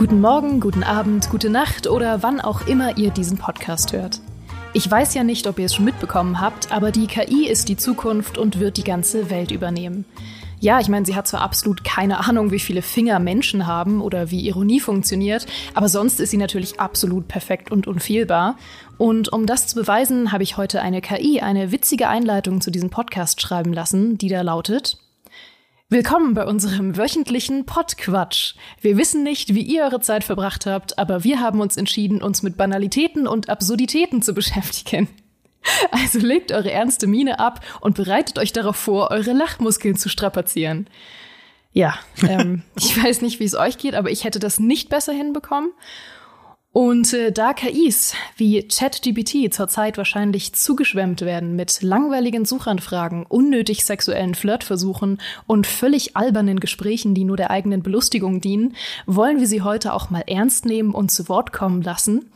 Guten Morgen, guten Abend, gute Nacht oder wann auch immer ihr diesen Podcast hört. Ich weiß ja nicht, ob ihr es schon mitbekommen habt, aber die KI ist die Zukunft und wird die ganze Welt übernehmen. Ja, ich meine, sie hat zwar absolut keine Ahnung, wie viele Finger Menschen haben oder wie Ironie funktioniert, aber sonst ist sie natürlich absolut perfekt und unfehlbar. Und um das zu beweisen, habe ich heute eine KI eine witzige Einleitung zu diesem Podcast schreiben lassen, die da lautet Willkommen bei unserem wöchentlichen Podquatsch. Wir wissen nicht, wie ihr eure Zeit verbracht habt, aber wir haben uns entschieden, uns mit Banalitäten und Absurditäten zu beschäftigen. Also legt eure ernste Miene ab und bereitet euch darauf vor, eure Lachmuskeln zu strapazieren. Ja, ähm, ich weiß nicht, wie es euch geht, aber ich hätte das nicht besser hinbekommen. Und äh, da KIs wie ChatGPT zurzeit wahrscheinlich zugeschwemmt werden mit langweiligen Suchanfragen, unnötig sexuellen Flirtversuchen und völlig albernen Gesprächen, die nur der eigenen Belustigung dienen, wollen wir sie heute auch mal ernst nehmen und zu Wort kommen lassen.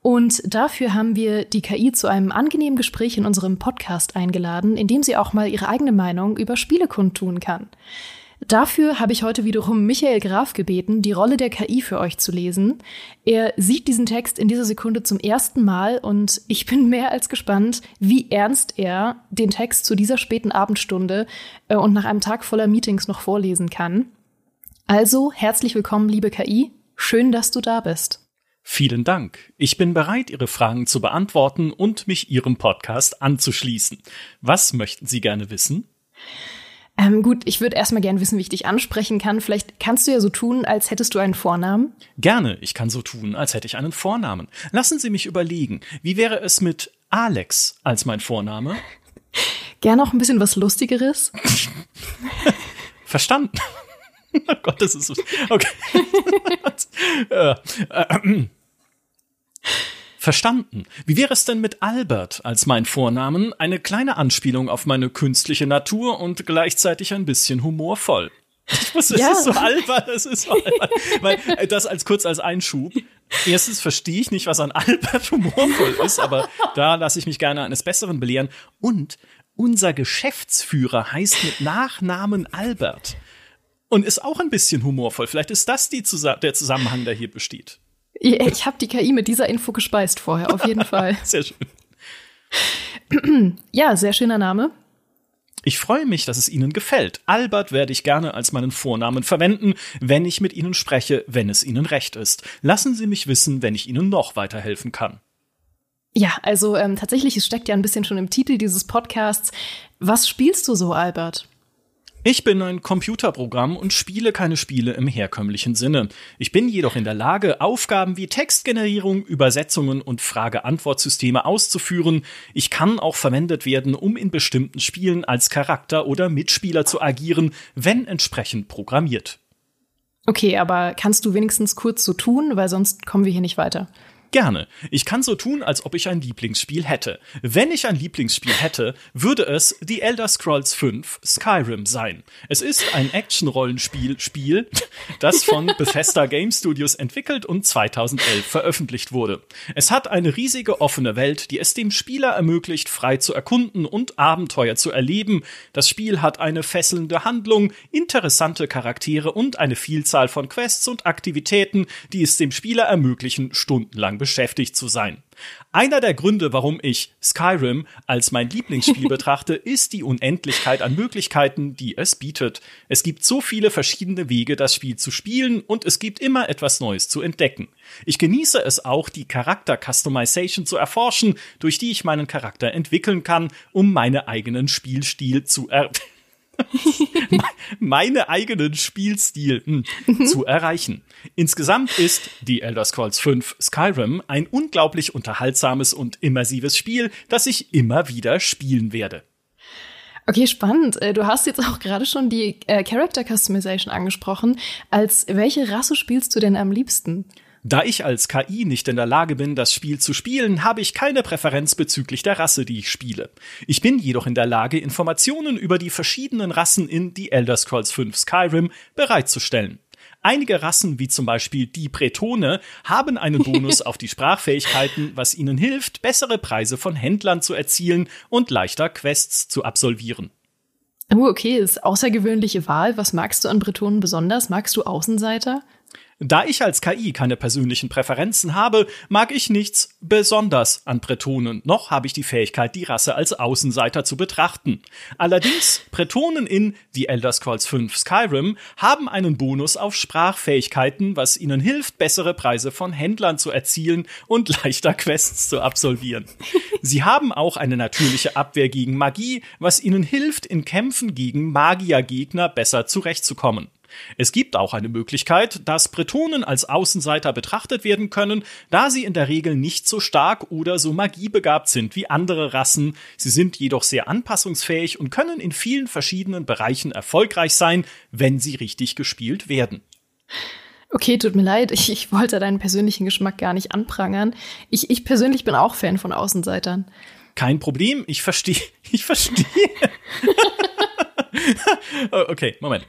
Und dafür haben wir die KI zu einem angenehmen Gespräch in unserem Podcast eingeladen, in dem sie auch mal ihre eigene Meinung über Spiele kundtun kann. Dafür habe ich heute wiederum Michael Graf gebeten, die Rolle der KI für euch zu lesen. Er sieht diesen Text in dieser Sekunde zum ersten Mal und ich bin mehr als gespannt, wie ernst er den Text zu dieser späten Abendstunde äh, und nach einem Tag voller Meetings noch vorlesen kann. Also herzlich willkommen, liebe KI. Schön, dass du da bist. Vielen Dank. Ich bin bereit, Ihre Fragen zu beantworten und mich Ihrem Podcast anzuschließen. Was möchten Sie gerne wissen? Ähm, gut, ich würde erstmal gern wissen, wie ich dich ansprechen kann. Vielleicht kannst du ja so tun, als hättest du einen Vornamen. Gerne, ich kann so tun, als hätte ich einen Vornamen. Lassen Sie mich überlegen, wie wäre es mit Alex als mein Vorname? Gern noch ein bisschen was Lustigeres. Verstanden. oh Gott, das ist so. Okay. äh, äh, Verstanden. Wie wäre es denn mit Albert als mein Vornamen? Eine kleine Anspielung auf meine künstliche Natur und gleichzeitig ein bisschen humorvoll. Ich wusste, ja. es ist so albern, es ist so albern. Weil äh, das als kurz als Einschub. Erstens verstehe ich nicht, was an Albert humorvoll ist, aber da lasse ich mich gerne eines Besseren belehren. Und unser Geschäftsführer heißt mit Nachnamen Albert und ist auch ein bisschen humorvoll. Vielleicht ist das die, der Zusammenhang, der hier besteht. Ich habe die KI mit dieser Info gespeist vorher, auf jeden Fall. sehr schön. Ja, sehr schöner Name. Ich freue mich, dass es Ihnen gefällt. Albert werde ich gerne als meinen Vornamen verwenden, wenn ich mit Ihnen spreche, wenn es Ihnen recht ist. Lassen Sie mich wissen, wenn ich Ihnen noch weiterhelfen kann. Ja, also ähm, tatsächlich, es steckt ja ein bisschen schon im Titel dieses Podcasts. Was spielst du so, Albert? Ich bin ein Computerprogramm und spiele keine Spiele im herkömmlichen Sinne. Ich bin jedoch in der Lage, Aufgaben wie Textgenerierung, Übersetzungen und Frage-Antwort-Systeme auszuführen. Ich kann auch verwendet werden, um in bestimmten Spielen als Charakter oder Mitspieler zu agieren, wenn entsprechend programmiert. Okay, aber kannst du wenigstens kurz so tun, weil sonst kommen wir hier nicht weiter. Gerne. Ich kann so tun, als ob ich ein Lieblingsspiel hätte. Wenn ich ein Lieblingsspiel hätte, würde es The Elder Scrolls V Skyrim sein. Es ist ein Action-Rollenspiel, Spiel, das von Bethesda Game Studios entwickelt und 2011 veröffentlicht wurde. Es hat eine riesige offene Welt, die es dem Spieler ermöglicht, frei zu erkunden und Abenteuer zu erleben. Das Spiel hat eine fesselnde Handlung, interessante Charaktere und eine Vielzahl von Quests und Aktivitäten, die es dem Spieler ermöglichen, stundenlang beschäftigt zu sein. Einer der Gründe, warum ich Skyrim als mein Lieblingsspiel betrachte, ist die Unendlichkeit an Möglichkeiten, die es bietet. Es gibt so viele verschiedene Wege, das Spiel zu spielen und es gibt immer etwas Neues zu entdecken. Ich genieße es auch, die Charakter-Customization zu erforschen, durch die ich meinen Charakter entwickeln kann, um meinen eigenen Spielstil zu er meine eigenen Spielstil hm, mhm. zu erreichen. Insgesamt ist die Elder Scrolls 5 Skyrim ein unglaublich unterhaltsames und immersives Spiel, das ich immer wieder spielen werde. Okay, spannend. Äh, du hast jetzt auch gerade schon die äh, Character Customization angesprochen. Als welche Rasse spielst du denn am liebsten? Da ich als KI nicht in der Lage bin, das Spiel zu spielen, habe ich keine Präferenz bezüglich der Rasse, die ich spiele. Ich bin jedoch in der Lage, Informationen über die verschiedenen Rassen in The Elder Scrolls V Skyrim bereitzustellen. Einige Rassen, wie zum Beispiel die Bretone, haben einen Bonus auf die Sprachfähigkeiten, was ihnen hilft, bessere Preise von Händlern zu erzielen und leichter Quests zu absolvieren. Oh, okay, ist außergewöhnliche Wahl. Was magst du an Bretonen besonders? Magst du Außenseiter? Da ich als KI keine persönlichen Präferenzen habe, mag ich nichts besonders an Bretonen, noch habe ich die Fähigkeit, die Rasse als Außenseiter zu betrachten. Allerdings, Bretonen in The Elder Scrolls 5 Skyrim haben einen Bonus auf Sprachfähigkeiten, was ihnen hilft, bessere Preise von Händlern zu erzielen und leichter Quests zu absolvieren. Sie haben auch eine natürliche Abwehr gegen Magie, was ihnen hilft, in Kämpfen gegen Magiergegner besser zurechtzukommen. Es gibt auch eine Möglichkeit, dass Bretonen als Außenseiter betrachtet werden können, da sie in der Regel nicht so stark oder so magiebegabt sind wie andere Rassen. Sie sind jedoch sehr anpassungsfähig und können in vielen verschiedenen Bereichen erfolgreich sein, wenn sie richtig gespielt werden. Okay, tut mir leid, ich, ich wollte deinen persönlichen Geschmack gar nicht anprangern. Ich, ich persönlich bin auch Fan von Außenseitern. Kein Problem, ich verstehe, ich verstehe. okay, Moment.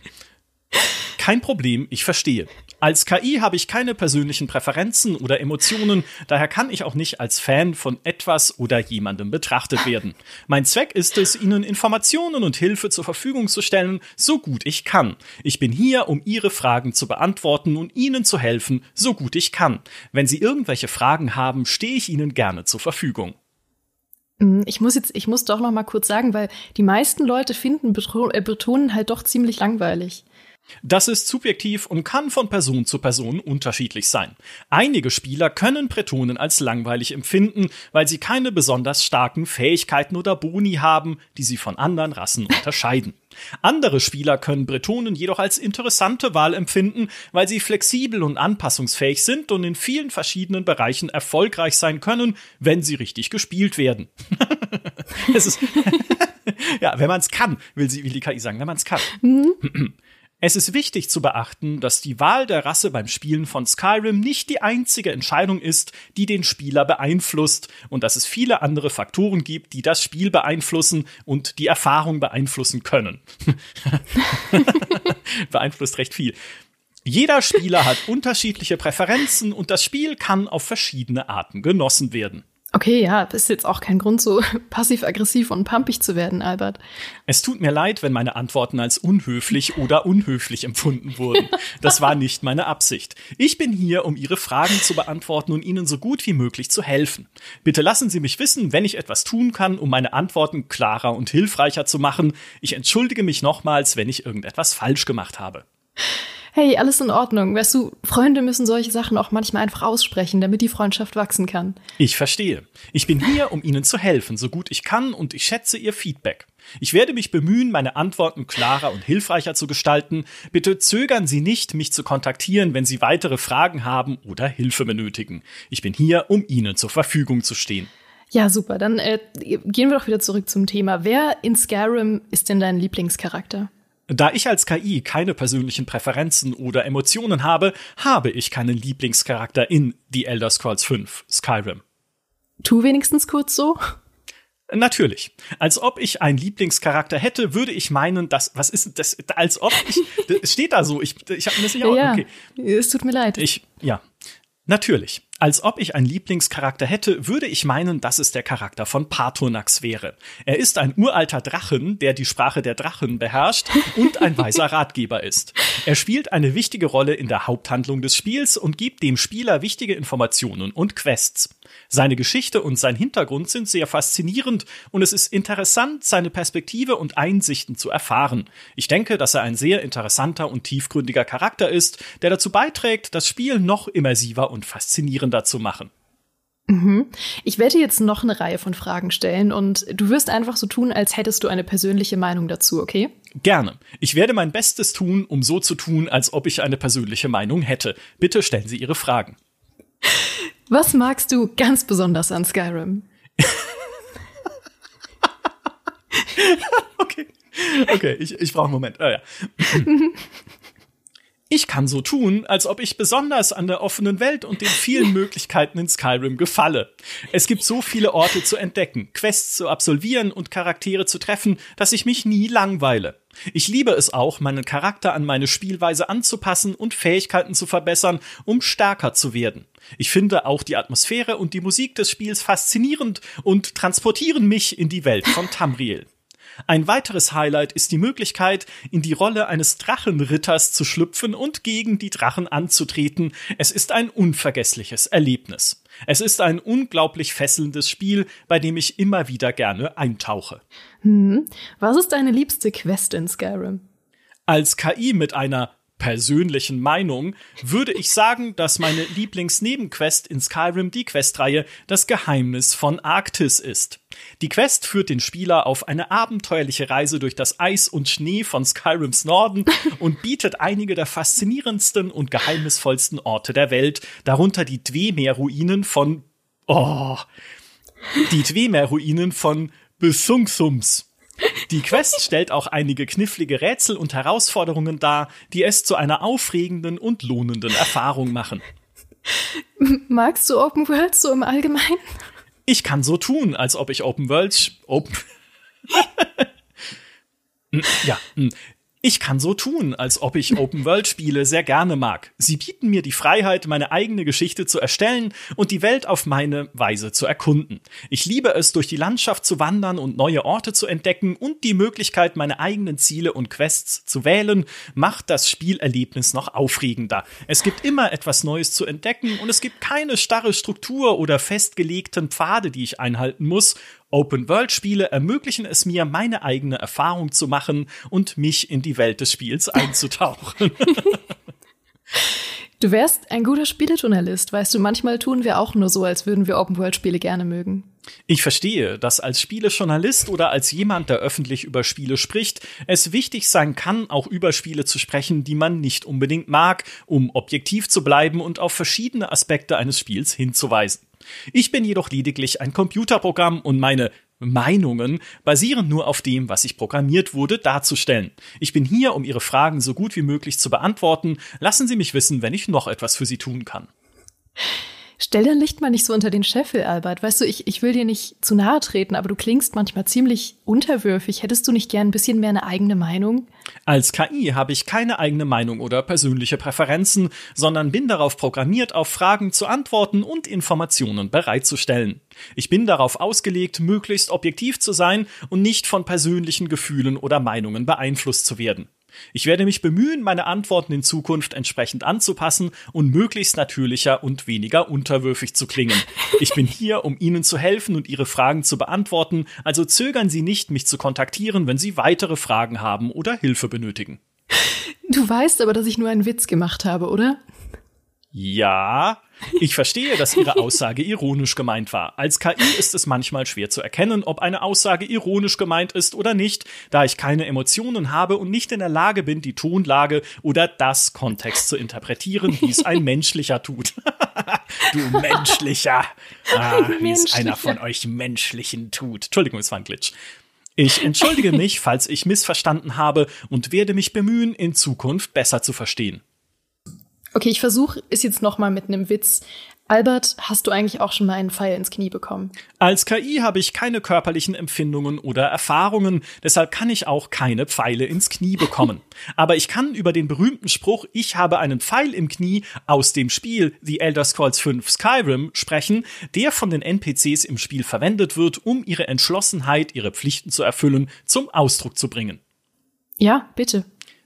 Kein Problem, ich verstehe. Als KI habe ich keine persönlichen Präferenzen oder Emotionen, daher kann ich auch nicht als Fan von etwas oder jemandem betrachtet werden. Mein Zweck ist es, Ihnen Informationen und Hilfe zur Verfügung zu stellen, so gut ich kann. Ich bin hier, um Ihre Fragen zu beantworten und Ihnen zu helfen, so gut ich kann. Wenn Sie irgendwelche Fragen haben, stehe ich Ihnen gerne zur Verfügung. Hm, ich muss jetzt, ich muss doch noch mal kurz sagen, weil die meisten Leute finden äh, Bretonen halt doch ziemlich langweilig. Das ist subjektiv und kann von Person zu Person unterschiedlich sein. Einige Spieler können Bretonen als langweilig empfinden, weil sie keine besonders starken Fähigkeiten oder Boni haben, die sie von anderen Rassen unterscheiden. Andere Spieler können Bretonen jedoch als interessante Wahl empfinden, weil sie flexibel und anpassungsfähig sind und in vielen verschiedenen Bereichen erfolgreich sein können, wenn sie richtig gespielt werden. ja, wenn man es kann, will, sie, will die KI sagen, wenn man es kann. Mhm. Es ist wichtig zu beachten, dass die Wahl der Rasse beim Spielen von Skyrim nicht die einzige Entscheidung ist, die den Spieler beeinflusst und dass es viele andere Faktoren gibt, die das Spiel beeinflussen und die Erfahrung beeinflussen können. Beeinflusst recht viel. Jeder Spieler hat unterschiedliche Präferenzen und das Spiel kann auf verschiedene Arten genossen werden. Okay, ja, das ist jetzt auch kein Grund, so passiv-aggressiv und pumpig zu werden, Albert. Es tut mir leid, wenn meine Antworten als unhöflich oder unhöflich empfunden wurden. Das war nicht meine Absicht. Ich bin hier, um Ihre Fragen zu beantworten und Ihnen so gut wie möglich zu helfen. Bitte lassen Sie mich wissen, wenn ich etwas tun kann, um meine Antworten klarer und hilfreicher zu machen. Ich entschuldige mich nochmals, wenn ich irgendetwas falsch gemacht habe hey, alles in Ordnung. Weißt du, Freunde müssen solche Sachen auch manchmal einfach aussprechen, damit die Freundschaft wachsen kann. Ich verstehe. Ich bin hier, um Ihnen zu helfen, so gut ich kann, und ich schätze Ihr Feedback. Ich werde mich bemühen, meine Antworten klarer und hilfreicher zu gestalten. Bitte zögern Sie nicht, mich zu kontaktieren, wenn Sie weitere Fragen haben oder Hilfe benötigen. Ich bin hier, um Ihnen zur Verfügung zu stehen. Ja, super. Dann äh, gehen wir doch wieder zurück zum Thema. Wer in Skyrim ist denn dein Lieblingscharakter? Da ich als KI keine persönlichen Präferenzen oder Emotionen habe, habe ich keinen Lieblingscharakter in The Elder Scrolls 5 Skyrim. Tu wenigstens kurz so. Natürlich. Als ob ich einen Lieblingscharakter hätte, würde ich meinen, dass, was ist das, als ob ich, es steht da so, ich, ich habe mir das nicht ja, okay. Es tut mir leid. Ich, ja. Natürlich. Als ob ich einen Lieblingscharakter hätte, würde ich meinen, dass es der Charakter von Patronax wäre. Er ist ein uralter Drachen, der die Sprache der Drachen beherrscht und ein weiser Ratgeber ist. Er spielt eine wichtige Rolle in der Haupthandlung des Spiels und gibt dem Spieler wichtige Informationen und Quests. Seine Geschichte und sein Hintergrund sind sehr faszinierend und es ist interessant, seine Perspektive und Einsichten zu erfahren. Ich denke, dass er ein sehr interessanter und tiefgründiger Charakter ist, der dazu beiträgt, das Spiel noch immersiver und faszinierender zu machen. Mhm. Ich werde jetzt noch eine Reihe von Fragen stellen und du wirst einfach so tun, als hättest du eine persönliche Meinung dazu, okay? Gerne. Ich werde mein Bestes tun, um so zu tun, als ob ich eine persönliche Meinung hätte. Bitte stellen Sie Ihre Fragen. Was magst du ganz besonders an Skyrim? okay. Okay, ich, ich brauche einen Moment. Ah, ja. Ich kann so tun, als ob ich besonders an der offenen Welt und den vielen Möglichkeiten in Skyrim gefalle. Es gibt so viele Orte zu entdecken, Quests zu absolvieren und Charaktere zu treffen, dass ich mich nie langweile. Ich liebe es auch, meinen Charakter an meine Spielweise anzupassen und Fähigkeiten zu verbessern, um stärker zu werden. Ich finde auch die Atmosphäre und die Musik des Spiels faszinierend und transportieren mich in die Welt von Tamriel. Ein weiteres Highlight ist die Möglichkeit, in die Rolle eines Drachenritters zu schlüpfen und gegen die Drachen anzutreten. Es ist ein unvergessliches Erlebnis. Es ist ein unglaublich fesselndes Spiel, bei dem ich immer wieder gerne eintauche. Hm. Was ist deine liebste Quest in Skyrim? Als KI mit einer persönlichen Meinung würde ich sagen, dass meine Lieblingsnebenquest in Skyrim die Questreihe Das Geheimnis von Arktis ist. Die Quest führt den Spieler auf eine abenteuerliche Reise durch das Eis und Schnee von Skyrims Norden und bietet einige der faszinierendsten und geheimnisvollsten Orte der Welt, darunter die Dwemer-Ruinen von Oh, die Dwemer-Ruinen von Besungsums. Die Quest stellt auch einige knifflige Rätsel und Herausforderungen dar, die es zu einer aufregenden und lohnenden Erfahrung machen. Magst du Open World so im Allgemeinen? Ich kann so tun, als ob ich Open World Open ja, ich kann so tun, als ob ich Open-World-Spiele sehr gerne mag. Sie bieten mir die Freiheit, meine eigene Geschichte zu erstellen und die Welt auf meine Weise zu erkunden. Ich liebe es, durch die Landschaft zu wandern und neue Orte zu entdecken und die Möglichkeit, meine eigenen Ziele und Quests zu wählen, macht das Spielerlebnis noch aufregender. Es gibt immer etwas Neues zu entdecken und es gibt keine starre Struktur oder festgelegten Pfade, die ich einhalten muss, Open-World-Spiele ermöglichen es mir, meine eigene Erfahrung zu machen und mich in die Welt des Spiels einzutauchen. Du wärst ein guter Spielejournalist, weißt du, manchmal tun wir auch nur so, als würden wir Open-World-Spiele gerne mögen. Ich verstehe, dass als Spielejournalist oder als jemand, der öffentlich über Spiele spricht, es wichtig sein kann, auch über Spiele zu sprechen, die man nicht unbedingt mag, um objektiv zu bleiben und auf verschiedene Aspekte eines Spiels hinzuweisen. Ich bin jedoch lediglich ein Computerprogramm und meine Meinungen basieren nur auf dem, was ich programmiert wurde, darzustellen. Ich bin hier, um Ihre Fragen so gut wie möglich zu beantworten. Lassen Sie mich wissen, wenn ich noch etwas für Sie tun kann. Stell dein Licht mal nicht so unter den Scheffel, Albert. Weißt du, ich, ich will dir nicht zu nahe treten, aber du klingst manchmal ziemlich unterwürfig. Hättest du nicht gern ein bisschen mehr eine eigene Meinung? Als KI habe ich keine eigene Meinung oder persönliche Präferenzen, sondern bin darauf programmiert, auf Fragen zu antworten und Informationen bereitzustellen. Ich bin darauf ausgelegt, möglichst objektiv zu sein und nicht von persönlichen Gefühlen oder Meinungen beeinflusst zu werden. Ich werde mich bemühen, meine Antworten in Zukunft entsprechend anzupassen und möglichst natürlicher und weniger unterwürfig zu klingen. Ich bin hier, um Ihnen zu helfen und Ihre Fragen zu beantworten, also zögern Sie nicht, mich zu kontaktieren, wenn Sie weitere Fragen haben oder Hilfe benötigen. Du weißt aber, dass ich nur einen Witz gemacht habe, oder? Ja, ich verstehe, dass Ihre Aussage ironisch gemeint war. Als KI ist es manchmal schwer zu erkennen, ob eine Aussage ironisch gemeint ist oder nicht, da ich keine Emotionen habe und nicht in der Lage bin, die Tonlage oder das Kontext zu interpretieren, wie es ein menschlicher tut. du menschlicher. Ah, wie es einer von euch menschlichen tut. Entschuldigung, es war ein Glitch. Ich entschuldige mich, falls ich missverstanden habe und werde mich bemühen, in Zukunft besser zu verstehen. Okay, ich versuche es jetzt noch mal mit einem Witz. Albert, hast du eigentlich auch schon mal einen Pfeil ins Knie bekommen? Als KI habe ich keine körperlichen Empfindungen oder Erfahrungen, deshalb kann ich auch keine Pfeile ins Knie bekommen. Aber ich kann über den berühmten Spruch Ich habe einen Pfeil im Knie aus dem Spiel The Elder Scrolls V Skyrim sprechen, der von den NPCs im Spiel verwendet wird, um ihre Entschlossenheit, ihre Pflichten zu erfüllen, zum Ausdruck zu bringen. Ja, bitte.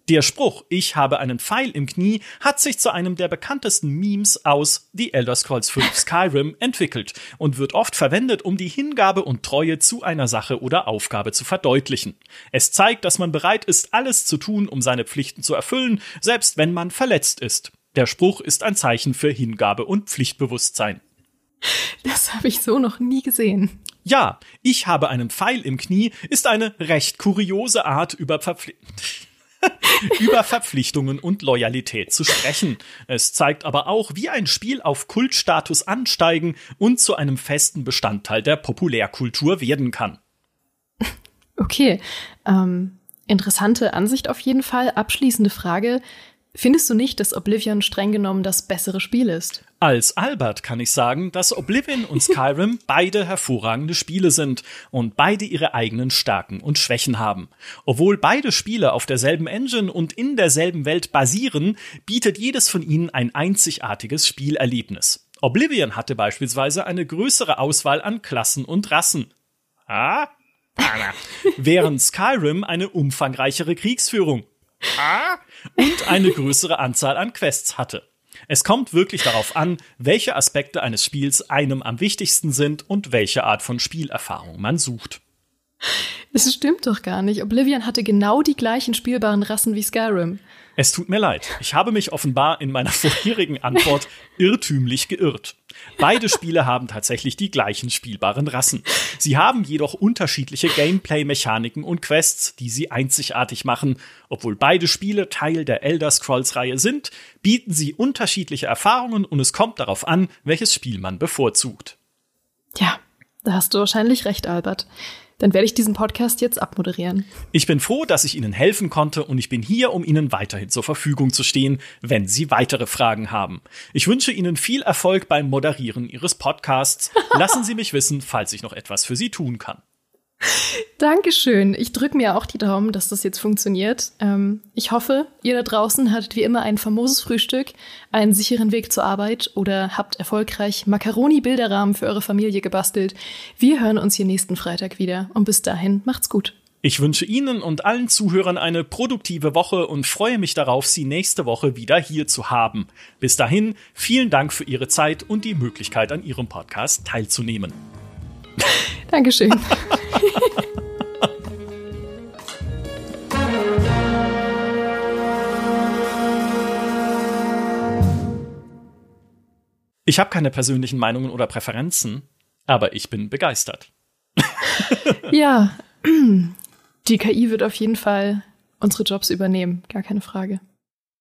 Der Spruch Ich habe einen Pfeil im Knie hat sich zu einem der bekanntesten Memes aus The Elder Scrolls V Skyrim entwickelt und wird oft verwendet, um die Hingabe und Treue zu einer Sache oder Aufgabe zu verdeutlichen. Es zeigt, dass man bereit ist, alles zu tun, um seine Pflichten zu erfüllen, selbst wenn man verletzt ist. Der Spruch ist ein Zeichen für Hingabe und Pflichtbewusstsein. Das habe ich so noch nie gesehen. Ja, ich habe einen Pfeil im Knie ist eine recht kuriose Art über Verpflichtung. über Verpflichtungen und Loyalität zu sprechen. Es zeigt aber auch, wie ein Spiel auf Kultstatus ansteigen und zu einem festen Bestandteil der Populärkultur werden kann. Okay, ähm, interessante Ansicht auf jeden Fall. Abschließende Frage. Findest du nicht, dass Oblivion streng genommen das bessere Spiel ist? Als Albert kann ich sagen, dass Oblivion und Skyrim beide hervorragende Spiele sind und beide ihre eigenen Stärken und Schwächen haben. Obwohl beide Spiele auf derselben Engine und in derselben Welt basieren, bietet jedes von ihnen ein einzigartiges Spielerlebnis. Oblivion hatte beispielsweise eine größere Auswahl an Klassen und Rassen. Ah? während Skyrim eine umfangreichere Kriegsführung und eine größere Anzahl an Quests hatte. Es kommt wirklich darauf an, welche Aspekte eines Spiels einem am wichtigsten sind und welche Art von Spielerfahrung man sucht. Es stimmt doch gar nicht. Oblivion hatte genau die gleichen spielbaren Rassen wie Skyrim. Es tut mir leid. Ich habe mich offenbar in meiner vorherigen Antwort irrtümlich geirrt. Beide Spiele haben tatsächlich die gleichen spielbaren Rassen. Sie haben jedoch unterschiedliche Gameplay-Mechaniken und Quests, die sie einzigartig machen. Obwohl beide Spiele Teil der Elder Scrolls-Reihe sind, bieten sie unterschiedliche Erfahrungen und es kommt darauf an, welches Spiel man bevorzugt. Ja, da hast du wahrscheinlich recht, Albert dann werde ich diesen Podcast jetzt abmoderieren. Ich bin froh, dass ich Ihnen helfen konnte und ich bin hier, um Ihnen weiterhin zur Verfügung zu stehen, wenn Sie weitere Fragen haben. Ich wünsche Ihnen viel Erfolg beim Moderieren Ihres Podcasts. Lassen Sie mich wissen, falls ich noch etwas für Sie tun kann. Dankeschön. Ich drücke mir auch die Daumen, dass das jetzt funktioniert. Ähm, ich hoffe, ihr da draußen hattet wie immer ein famoses Frühstück, einen sicheren Weg zur Arbeit oder habt erfolgreich Macaroni-Bilderrahmen für eure Familie gebastelt. Wir hören uns hier nächsten Freitag wieder und bis dahin macht's gut. Ich wünsche Ihnen und allen Zuhörern eine produktive Woche und freue mich darauf, Sie nächste Woche wieder hier zu haben. Bis dahin, vielen Dank für Ihre Zeit und die Möglichkeit, an Ihrem Podcast teilzunehmen. Dankeschön. Ich habe keine persönlichen Meinungen oder Präferenzen, aber ich bin begeistert. ja, die KI wird auf jeden Fall unsere Jobs übernehmen, gar keine Frage.